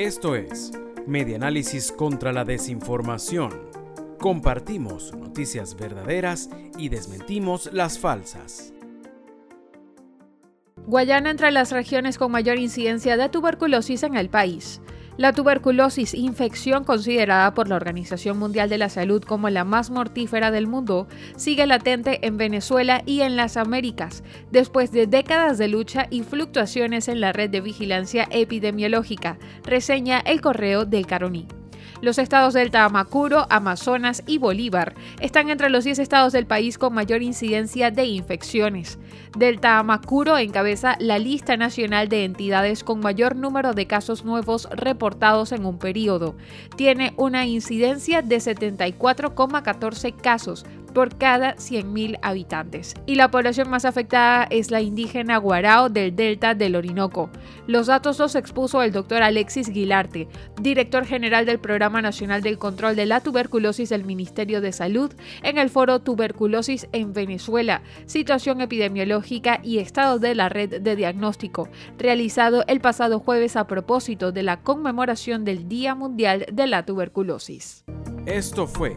Esto es Medianálisis contra la Desinformación. Compartimos noticias verdaderas y desmentimos las falsas. Guayana entre las regiones con mayor incidencia de tuberculosis en el país. La tuberculosis, infección considerada por la Organización Mundial de la Salud como la más mortífera del mundo, sigue latente en Venezuela y en las Américas, después de décadas de lucha y fluctuaciones en la red de vigilancia epidemiológica, reseña el correo del Caroní. Los estados del Tamacuro, Amazonas y Bolívar están entre los 10 estados del país con mayor incidencia de infecciones. Delta Amacuro encabeza la lista nacional de entidades con mayor número de casos nuevos reportados en un periodo. Tiene una incidencia de 74,14 casos, por cada 100.000 habitantes. Y la población más afectada es la indígena Guarao del Delta del Orinoco. Los datos los expuso el doctor Alexis Guilarte, director general del Programa Nacional del Control de la Tuberculosis del Ministerio de Salud, en el foro Tuberculosis en Venezuela, situación epidemiológica y estado de la red de diagnóstico, realizado el pasado jueves a propósito de la conmemoración del Día Mundial de la Tuberculosis. Esto fue